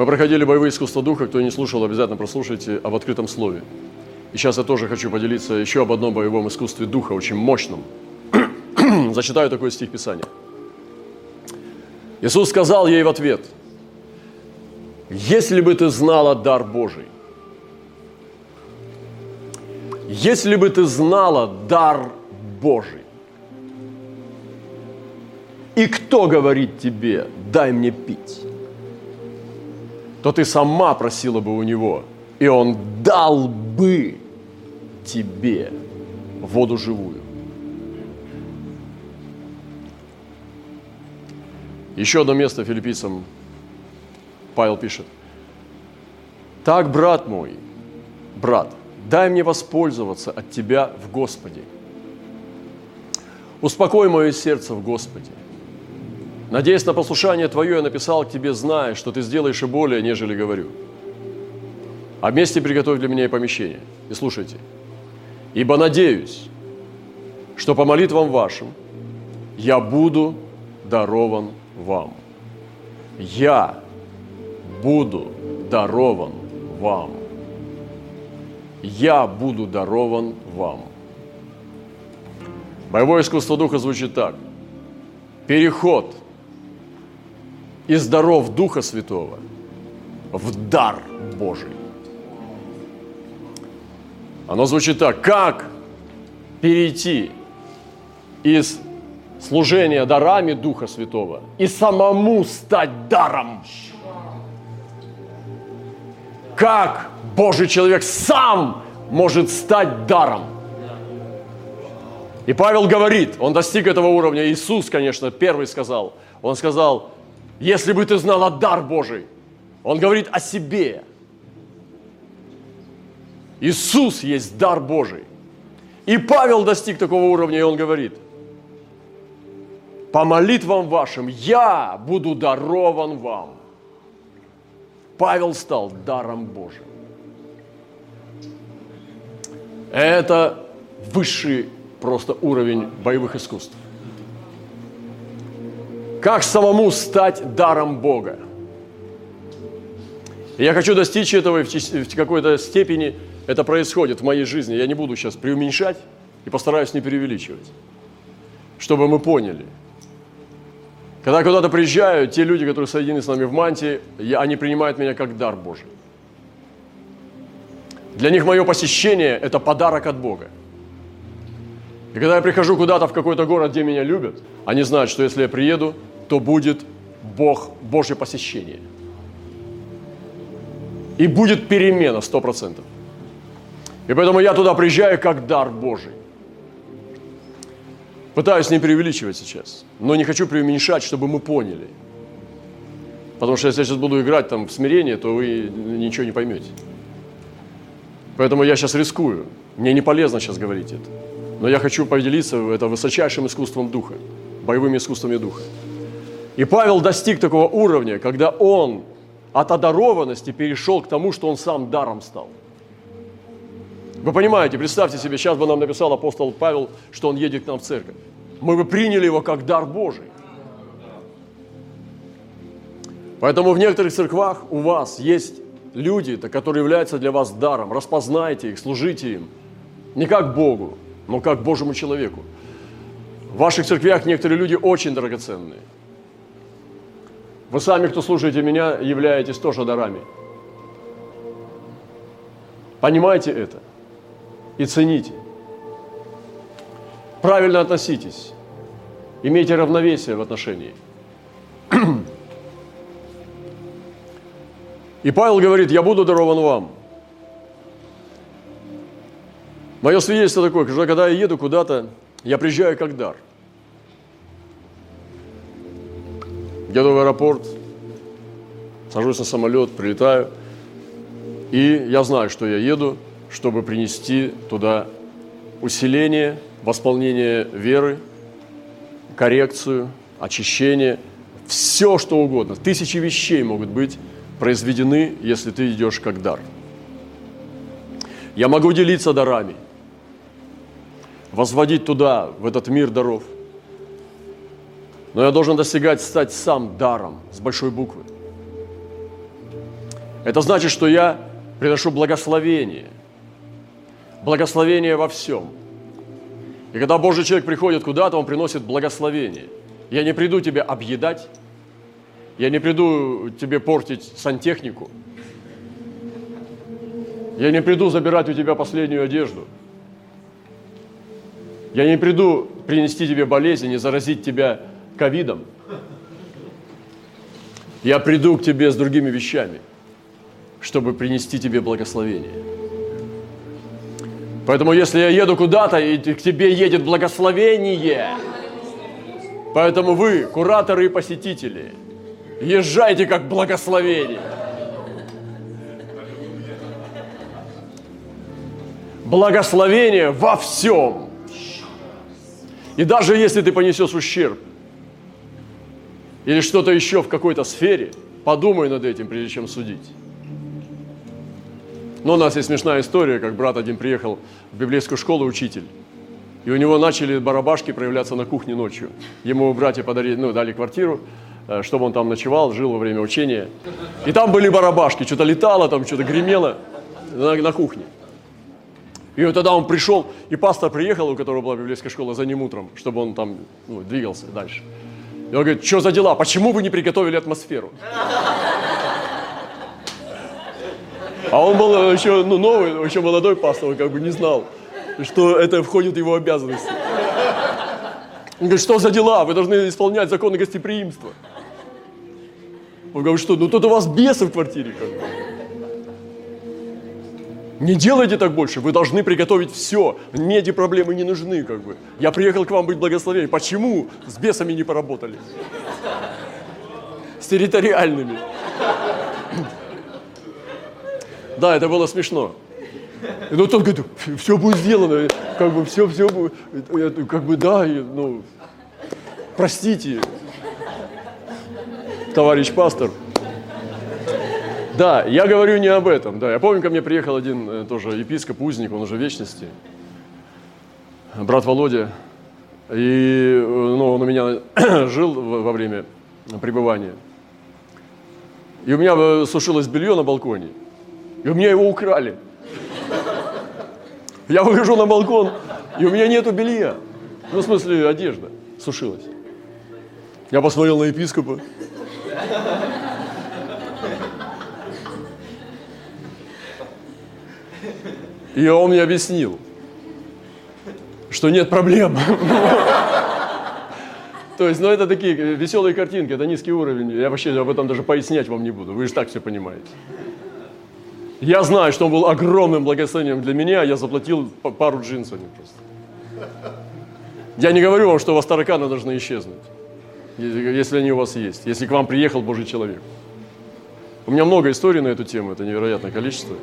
Мы проходили боевые искусства духа. Кто не слушал, обязательно прослушайте об открытом слове. И сейчас я тоже хочу поделиться еще об одном боевом искусстве духа, очень мощном. Зачитаю такой стих Писания. Иисус сказал ей в ответ, если бы ты знала дар Божий, если бы ты знала дар Божий, и кто говорит тебе, дай мне пить, то ты сама просила бы у него, и он дал бы тебе воду живую. Еще одно место филиппийцам Павел пишет. Так, брат мой, брат, дай мне воспользоваться от тебя в Господе. Успокой мое сердце в Господе. Надеясь на послушание Твое, я написал к Тебе, зная, что Ты сделаешь и более, нежели говорю. А вместе приготовь для меня и помещение. И слушайте. Ибо надеюсь, что по молитвам вашим я буду дарован вам. Я буду дарован вам. Я буду дарован вам. Боевое искусство духа звучит так. Переход из даров Духа Святого в дар Божий. Оно звучит так. Как перейти из служения дарами Духа Святого и самому стать даром? Как Божий человек сам может стать даром? И Павел говорит, он достиг этого уровня. Иисус, конечно, первый сказал. Он сказал, если бы ты знала дар Божий. Он говорит о себе. Иисус есть дар Божий. И Павел достиг такого уровня, и он говорит, по молитвам вашим я буду дарован вам. Павел стал даром Божьим. Это высший просто уровень боевых искусств. Как самому стать даром Бога? я хочу достичь этого, и в какой-то степени это происходит в моей жизни. Я не буду сейчас преуменьшать и постараюсь не преувеличивать, чтобы мы поняли. Когда куда-то приезжаю, те люди, которые соединены с нами в мантии, они принимают меня как дар Божий. Для них мое посещение – это подарок от Бога. И когда я прихожу куда-то в какой-то город, где меня любят, они знают, что если я приеду, то будет Бог, Божье посещение. И будет перемена сто процентов. И поэтому я туда приезжаю как дар Божий. Пытаюсь не преувеличивать сейчас, но не хочу преуменьшать, чтобы мы поняли. Потому что если я сейчас буду играть там в смирение, то вы ничего не поймете. Поэтому я сейчас рискую. Мне не полезно сейчас говорить это. Но я хочу поделиться это высочайшим искусством духа, боевыми искусствами духа. И Павел достиг такого уровня, когда он от одарованности перешел к тому, что он сам даром стал. Вы понимаете, представьте себе, сейчас бы нам написал апостол Павел, что он едет к нам в церковь. Мы бы приняли его как дар Божий. Поэтому в некоторых церквах у вас есть люди, которые являются для вас даром. Распознайте их, служите им. Не как Богу, но как Божьему человеку. В ваших церквях некоторые люди очень драгоценные. Вы сами, кто слушаете меня, являетесь тоже дарами. Понимайте это и цените. Правильно относитесь. Имейте равновесие в отношении. И Павел говорит, я буду дарован вам. Мое свидетельство такое, что когда я еду куда-то, я приезжаю как дар – еду в аэропорт, сажусь на самолет, прилетаю, и я знаю, что я еду, чтобы принести туда усиление, восполнение веры, коррекцию, очищение, все что угодно. Тысячи вещей могут быть произведены, если ты идешь как дар. Я могу делиться дарами, возводить туда, в этот мир даров – но я должен достигать стать сам даром с большой буквы. Это значит, что я приношу благословение. Благословение во всем. И когда Божий человек приходит куда-то, он приносит благословение. Я не приду тебя объедать, я не приду тебе портить сантехнику, я не приду забирать у тебя последнюю одежду. Я не приду принести тебе болезнь и заразить тебя ковидом. Я приду к тебе с другими вещами, чтобы принести тебе благословение. Поэтому если я еду куда-то, и к тебе едет благословение, поэтому вы, кураторы и посетители, езжайте как благословение. Благословение во всем. И даже если ты понесешь ущерб, или что-то еще в какой-то сфере, подумай над этим, прежде чем судить. Но у нас есть смешная история, как брат один приехал в библейскую школу учитель, и у него начали барабашки проявляться на кухне ночью. Ему братья подарили, ну, дали квартиру, э, чтобы он там ночевал, жил во время учения. И там были барабашки, что-то летало, там что-то гремело на, на кухне. И вот тогда он пришел, и пастор приехал, у которого была библейская школа, за ним утром, чтобы он там ну, двигался дальше. И он говорит, что за дела? Почему вы не приготовили атмосферу? А он был еще ну, новый, еще молодой пастор, он как бы не знал, что это входит в его обязанности. Он говорит, что за дела? Вы должны исполнять законы гостеприимства. Он говорит, что? Ну тут у вас бесы в квартире. Как бы. Не делайте так больше, вы должны приготовить все. Мне эти проблемы не нужны, как бы. Я приехал к вам быть благословением. Почему с бесами не поработали? С территориальными. Да, это было смешно. Но тот говорит, все будет сделано, как бы все, все будет, как бы да, ну, простите, товарищ пастор. Да, я говорю не об этом. Да, я помню, ко мне приехал один э, тоже епископ, узник, он уже в вечности, брат Володя. И э, ну, он у меня жил во время пребывания. И у меня э, сушилось белье на балконе. И у меня его украли. Я выхожу на балкон, и у меня нету белья. Ну, в смысле, одежда сушилась. Я посмотрел на епископа. И он мне объяснил, что нет проблем. То есть, ну это такие веселые картинки, это низкий уровень. Я вообще об этом даже пояснять вам не буду, вы же так все понимаете. Я знаю, что он был огромным благословением для меня, я заплатил пару джинсов просто. Я не говорю вам, что у вас тараканы должны исчезнуть, если они у вас есть, если к вам приехал Божий человек. У меня много историй на эту тему, это невероятное количество.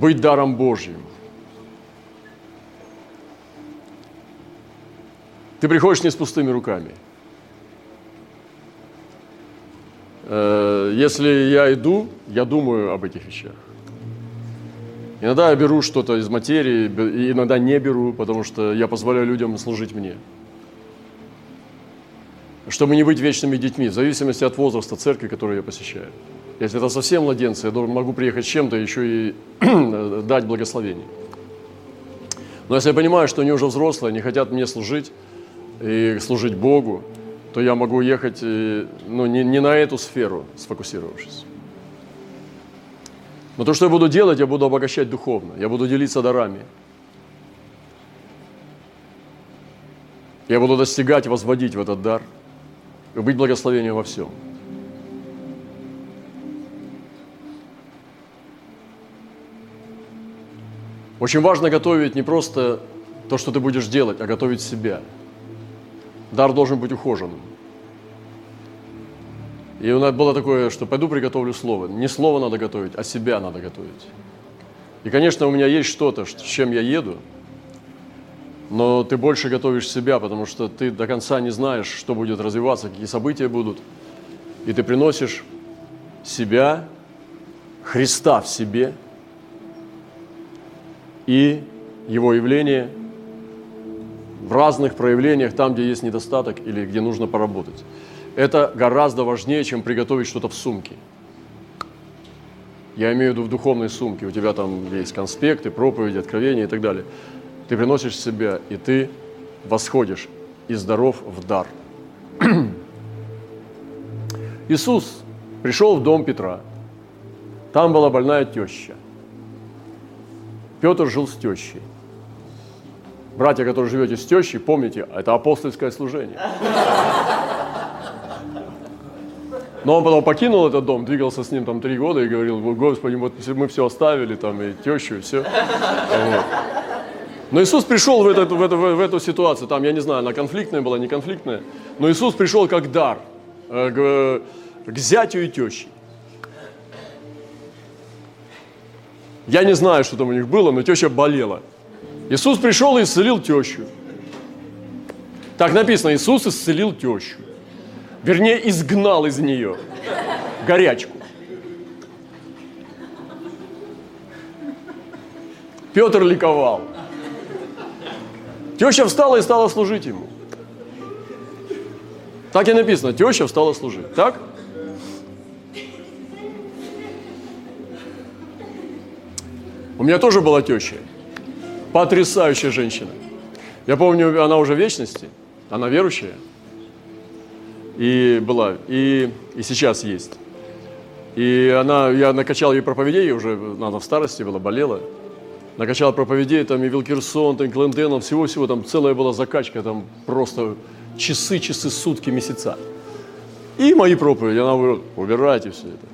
Быть даром Божьим. Ты приходишь не с пустыми руками. Э, если я иду, я думаю об этих вещах. Иногда я беру что-то из материи, иногда не беру, потому что я позволяю людям служить мне. Чтобы не быть вечными детьми, в зависимости от возраста церкви, которую я посещаю. Если это совсем младенцы, я могу приехать с чем-то, еще и дать благословение. Но если я понимаю, что они уже взрослые, они хотят мне служить и служить Богу, то я могу ехать ну, не, не на эту сферу, сфокусировавшись. Но то, что я буду делать, я буду обогащать духовно, я буду делиться дарами. Я буду достигать, возводить в этот дар, и быть благословением во всем. Очень важно готовить не просто то, что ты будешь делать, а готовить себя. Дар должен быть ухоженным. И у нас было такое, что пойду приготовлю слово. Не слово надо готовить, а себя надо готовить. И, конечно, у меня есть что-то, с чем я еду, но ты больше готовишь себя, потому что ты до конца не знаешь, что будет развиваться, какие события будут. И ты приносишь себя, Христа в себе – и его явление в разных проявлениях, там, где есть недостаток или где нужно поработать. Это гораздо важнее, чем приготовить что-то в сумке. Я имею в виду в духовной сумке. У тебя там есть конспекты, проповеди, откровения и так далее. Ты приносишь себя, и ты восходишь и здоров в дар. Иисус пришел в дом Петра. Там была больная теща. Петр жил с тещей. Братья, которые живете с тещей, помните, это апостольское служение. Но он потом покинул этот дом, двигался с ним там три года и говорил, Господи, вот мы все оставили, там, и тещу, и все. Вот. Но Иисус пришел в, этот, в, эту, в эту ситуацию, там, я не знаю, она конфликтная была, не конфликтная, но Иисус пришел как дар э, к, к зятю и теще. Я не знаю, что там у них было, но теща болела. Иисус пришел и исцелил тещу. Так написано, Иисус исцелил тещу. Вернее, изгнал из нее горячку. Петр ликовал. Теща встала и стала служить ему. Так и написано, теща встала служить. Так? Меня тоже была теща. Потрясающая женщина. Я помню, она уже в вечности, она верующая. И была, и, и сейчас есть. И она, я накачал ей проповедей, уже она в старости была, болела. Накачал проповедей, там и Вилкерсон, там Кленденом, всего-всего, там целая была закачка, там просто часы, часы, сутки, месяца. И мои проповеди, она говорит, убирайте все это.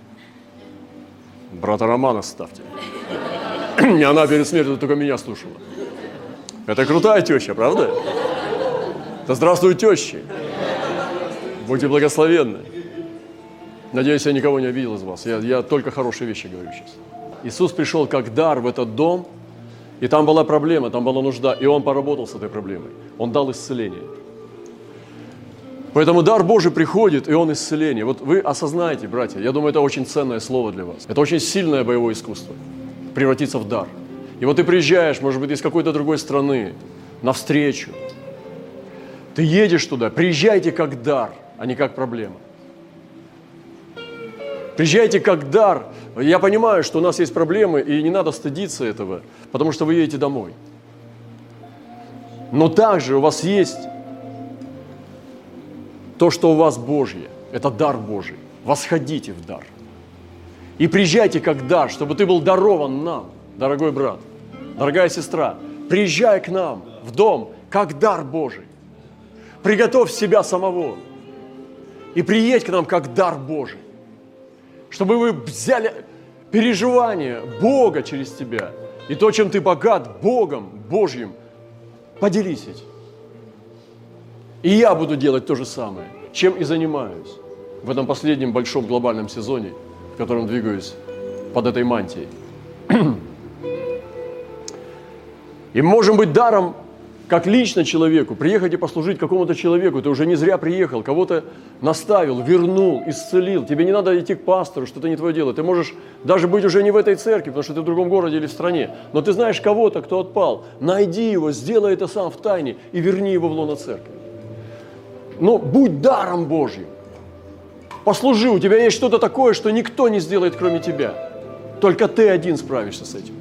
Брата Романа ставьте. И она перед смертью только меня слушала. Это крутая теща, правда? Да здравствуй, тещи. Будьте благословенны. Надеюсь, я никого не обидел из вас. Я, я только хорошие вещи говорю сейчас. Иисус пришел как дар в этот дом, и там была проблема, там была нужда, и Он поработал с этой проблемой. Он дал исцеление. Поэтому дар Божий приходит, и он исцеление. Вот вы осознаете, братья, я думаю, это очень ценное слово для вас. Это очень сильное боевое искусство превратиться в дар. И вот ты приезжаешь, может быть, из какой-то другой страны, навстречу. Ты едешь туда, приезжайте как дар, а не как проблема. Приезжайте как дар. Я понимаю, что у нас есть проблемы, и не надо стыдиться этого, потому что вы едете домой. Но также у вас есть то, что у вас Божье. Это дар Божий. Восходите в дар. И приезжайте как дар, чтобы ты был дарован нам, дорогой брат, дорогая сестра. Приезжай к нам в дом, как дар Божий. Приготовь себя самого. И приедь к нам, как дар Божий. Чтобы вы взяли переживание Бога через тебя. И то, чем ты богат Богом, Божьим, поделись этим. И я буду делать то же самое, чем и занимаюсь в этом последнем большом глобальном сезоне – в котором двигаюсь под этой мантией. И можем быть даром, как лично человеку, приехать и послужить какому-то человеку. Ты уже не зря приехал, кого-то наставил, вернул, исцелил. Тебе не надо идти к пастору, что это не твое дело. Ты можешь даже быть уже не в этой церкви, потому что ты в другом городе или в стране. Но ты знаешь кого-то, кто отпал. Найди его, сделай это сам в тайне и верни его в лоно церкви. Но будь даром Божьим. Послужи, у тебя есть что-то такое, что никто не сделает, кроме тебя. Только ты один справишься с этим.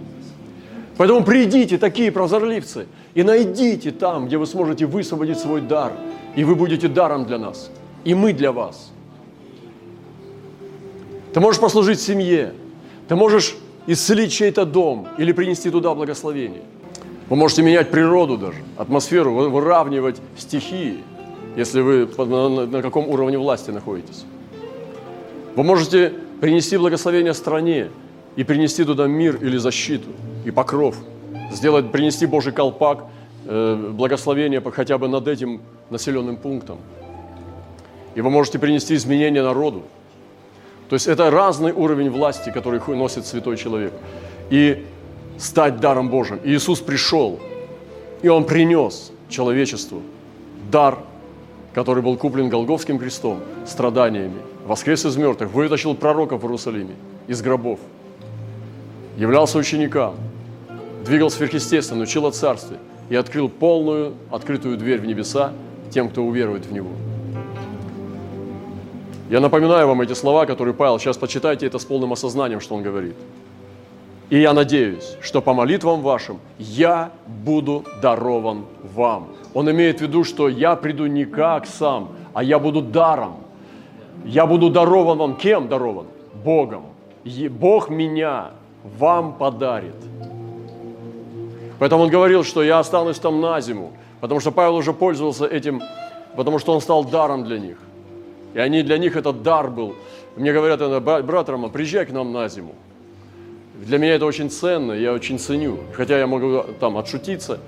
Поэтому придите, такие прозорливцы, и найдите там, где вы сможете высвободить свой дар, и вы будете даром для нас, и мы для вас. Ты можешь послужить семье, ты можешь исцелить чей-то дом или принести туда благословение. Вы можете менять природу даже, атмосферу, выравнивать стихии, если вы на каком уровне власти находитесь. Вы можете принести благословение стране и принести туда мир или защиту и покров, сделать, принести Божий колпак, э, благословение хотя бы над этим населенным пунктом. И вы можете принести изменения народу. То есть это разный уровень власти, который носит святой человек. И стать даром Божьим. И Иисус пришел, и Он принес человечеству дар, который был куплен Голговским крестом, страданиями, воскрес из мертвых, вытащил пророков в Иерусалиме из гробов, являлся ученикам, двигал сверхъестественно, учил о царстве и открыл полную, открытую дверь в небеса тем, кто уверует в Него. Я напоминаю вам эти слова, которые Павел, сейчас почитайте это с полным осознанием, что он говорит. И я надеюсь, что по молитвам вашим я буду дарован вам. Он имеет в виду, что я приду не как сам, а я буду даром. Я буду дарован вам. Кем дарован? Богом. И Бог меня вам подарит. Поэтому он говорил, что я останусь там на зиму, потому что Павел уже пользовался этим, потому что он стал даром для них. И они для них этот дар был. Мне говорят, брат Роман, приезжай к нам на зиму. Для меня это очень ценно, я очень ценю. Хотя я могу там отшутиться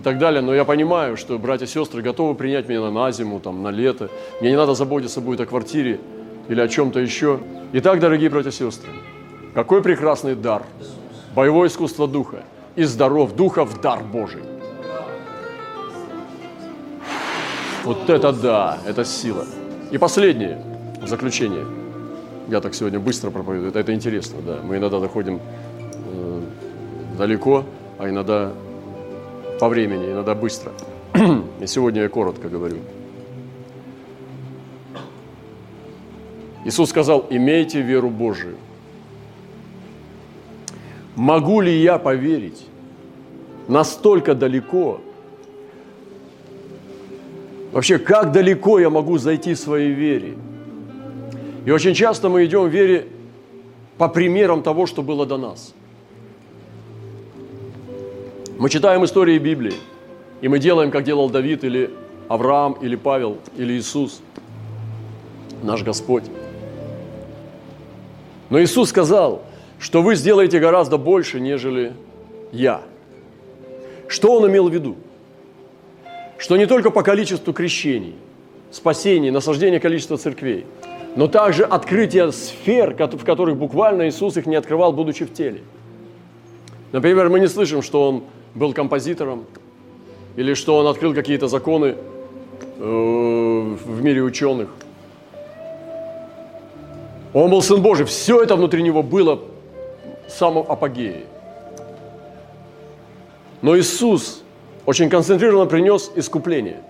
и так далее, но я понимаю, что братья и сестры готовы принять меня на зиму, там, на лето. Мне не надо заботиться будет о квартире или о чем-то еще. Итак, дорогие братья и сестры, какой прекрасный дар. Боевое искусство духа. И здоров духа в дар Божий. Вот это да, это сила. И последнее, заключение. Я так сегодня быстро проповедую, это, это интересно, да. Мы иногда доходим э, далеко, а иногда по времени, иногда быстро. И сегодня я коротко говорю. Иисус сказал, имейте веру Божию. Могу ли я поверить настолько далеко? Вообще, как далеко я могу зайти в своей вере? И очень часто мы идем в вере по примерам того, что было до нас. Мы читаем истории Библии, и мы делаем, как делал Давид или Авраам, или Павел, или Иисус, наш Господь. Но Иисус сказал, что вы сделаете гораздо больше, нежели я. Что Он имел в виду? Что не только по количеству крещений, спасений, насаждения количества церквей, но также открытие сфер, в которых буквально Иисус их не открывал, будучи в теле. Например, мы не слышим, что Он был композитором, или что Он открыл какие-то законы э, в мире ученых – он был Сын Божий. Все это внутри него было в самом апогее. Но Иисус очень концентрированно принес искупление.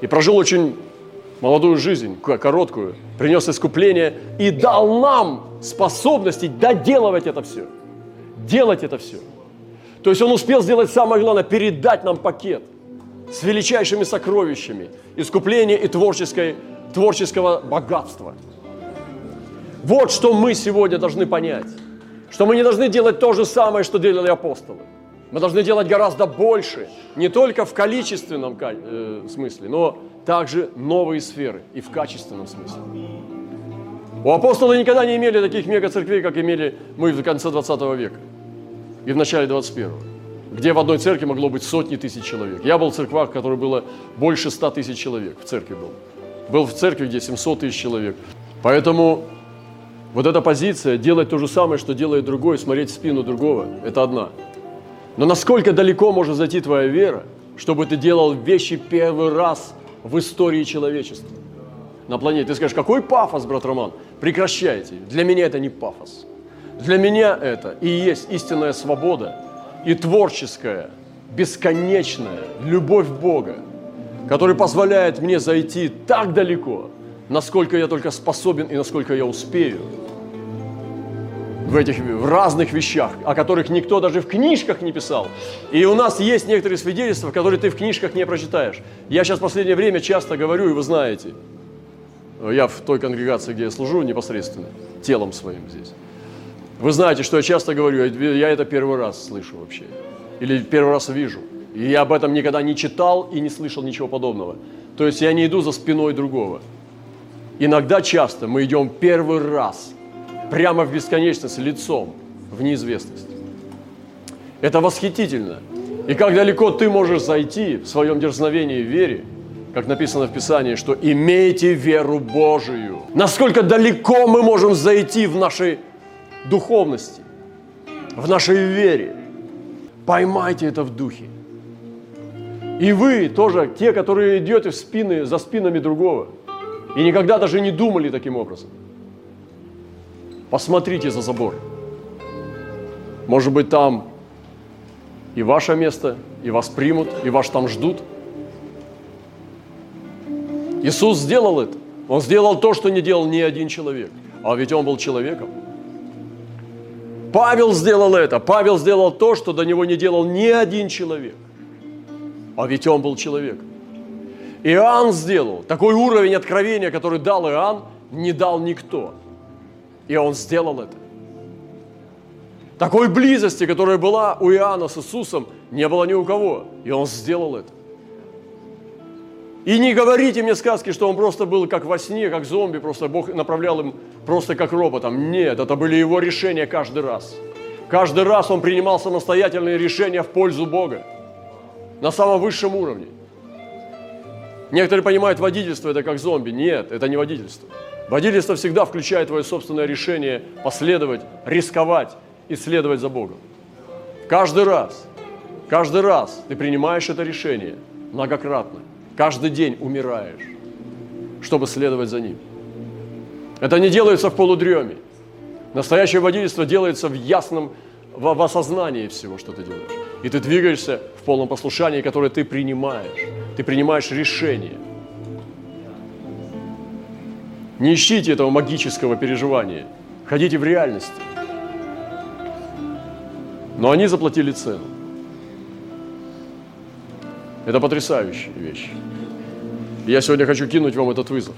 И прожил очень молодую жизнь, короткую, принес искупление и дал нам способности доделывать это все. Делать это все. То есть он успел сделать самое главное, передать нам пакет с величайшими сокровищами искупления и творческой, творческого богатства – вот что мы сегодня должны понять. Что мы не должны делать то же самое, что делали апостолы. Мы должны делать гораздо больше, не только в количественном э, смысле, но также новые сферы и в качественном смысле. У апостолов никогда не имели таких мега-церквей, как имели мы в конце 20 века и в начале 21 где в одной церкви могло быть сотни тысяч человек. Я был в церквах, в которой было больше 100 тысяч человек, в церкви был. Был в церкви, где 700 тысяч человек. Поэтому вот эта позиция, делать то же самое, что делает другой, смотреть в спину другого, это одна. Но насколько далеко может зайти твоя вера, чтобы ты делал вещи первый раз в истории человечества на планете. Ты скажешь, какой пафос, брат Роман? Прекращайте. Для меня это не пафос. Для меня это и есть истинная свобода и творческая, бесконечная любовь Бога, который позволяет мне зайти так далеко, насколько я только способен и насколько я успею в этих в разных вещах, о которых никто даже в книжках не писал. И у нас есть некоторые свидетельства, которые ты в книжках не прочитаешь. Я сейчас в последнее время часто говорю, и вы знаете, я в той конгрегации, где я служу непосредственно, телом своим здесь. Вы знаете, что я часто говорю, я это первый раз слышу вообще. Или первый раз вижу. И я об этом никогда не читал и не слышал ничего подобного. То есть я не иду за спиной другого. Иногда часто мы идем первый раз прямо в бесконечность, лицом в неизвестность. Это восхитительно. И как далеко ты можешь зайти в своем дерзновении и вере, как написано в Писании, что имейте веру Божию. Насколько далеко мы можем зайти в нашей духовности, в нашей вере. Поймайте это в духе. И вы тоже, те, которые идете в спины, за спинами другого – и никогда даже не думали таким образом. Посмотрите за забор. Может быть, там и ваше место, и вас примут, и вас там ждут. Иисус сделал это. Он сделал то, что не делал ни один человек. А ведь он был человеком. Павел сделал это. Павел сделал то, что до него не делал ни один человек. А ведь он был человеком. Иоанн сделал такой уровень откровения, который дал Иоанн, не дал никто. И он сделал это. Такой близости, которая была у Иоанна с Иисусом, не было ни у кого. И он сделал это. И не говорите мне сказки, что он просто был как во сне, как зомби, просто Бог направлял им просто как роботом. Нет, это были его решения каждый раз. Каждый раз он принимал самостоятельные решения в пользу Бога на самом высшем уровне. Некоторые понимают водительство это как зомби. Нет, это не водительство. Водительство всегда включает твое собственное решение последовать, рисковать и следовать за Богом. Каждый раз, каждый раз ты принимаешь это решение многократно. Каждый день умираешь, чтобы следовать за Ним. Это не делается в полудреме. Настоящее водительство делается в ясном, в, в осознании всего, что ты делаешь. И ты двигаешься в полном послушании, которое ты принимаешь. Ты принимаешь решение. Не ищите этого магического переживания. Ходите в реальности. Но они заплатили цену. Это потрясающая вещь. Я сегодня хочу кинуть вам этот вызов.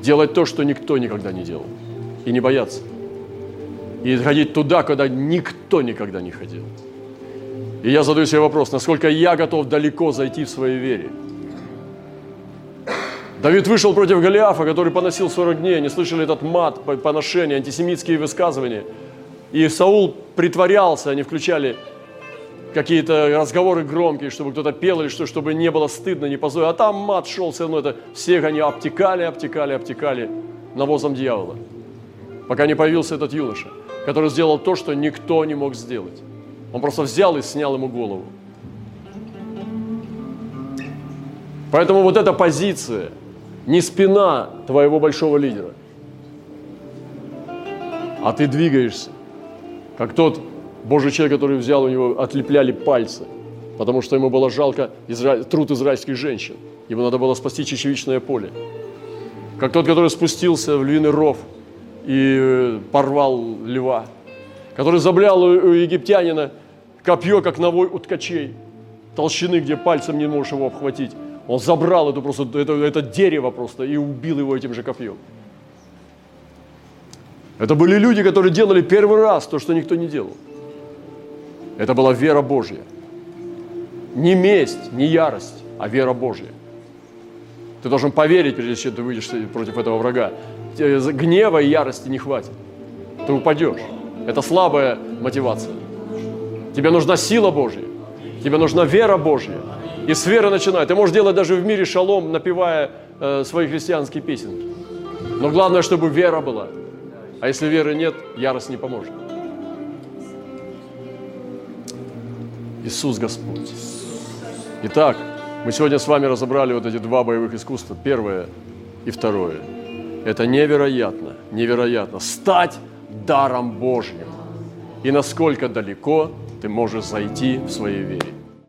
Делать то, что никто никогда не делал. И не бояться. И ходить туда, куда никто никогда не ходил. И я задаю себе вопрос, насколько я готов далеко зайти в своей вере. Давид вышел против Голиафа, который поносил 40 дней. Они слышали этот мат, поношение, антисемитские высказывания. И Саул притворялся, они включали какие-то разговоры громкие, чтобы кто-то пел или что, чтобы не было стыдно, не позорно. А там мат шел все равно, это всех они обтекали, обтекали, обтекали навозом дьявола. Пока не появился этот юноша, который сделал то, что никто не мог сделать. Он просто взял и снял ему голову. Поэтому вот эта позиция, не спина твоего большого лидера, а ты двигаешься, как тот Божий человек, который взял у него, отлепляли пальцы, потому что ему было жалко изра... труд израильских женщин. Ему надо было спасти чечевичное поле. Как тот, который спустился в львиный ров и э, порвал льва. Который заблял у египтянина копье, как навой у ткачей. Толщины, где пальцем не можешь его обхватить. Он забрал это, просто, это, это дерево просто и убил его этим же копьем. Это были люди, которые делали первый раз то, что никто не делал. Это была вера Божья. Не месть, не ярость, а вера Божья. Ты должен поверить, прежде чем ты выйдешь против этого врага. Гнева и ярости не хватит. Ты упадешь. Это слабая мотивация. Тебе нужна сила Божья. Тебе нужна вера Божья. И с веры начинай. Ты можешь делать даже в мире шалом, напевая э, свои христианские песенки. Но главное, чтобы вера была. А если веры нет, ярость не поможет. Иисус Господь. Итак, мы сегодня с вами разобрали вот эти два боевых искусства. Первое и второе. Это невероятно, невероятно. Стать даром Божьим. И насколько далеко ты можешь зайти в своей вере.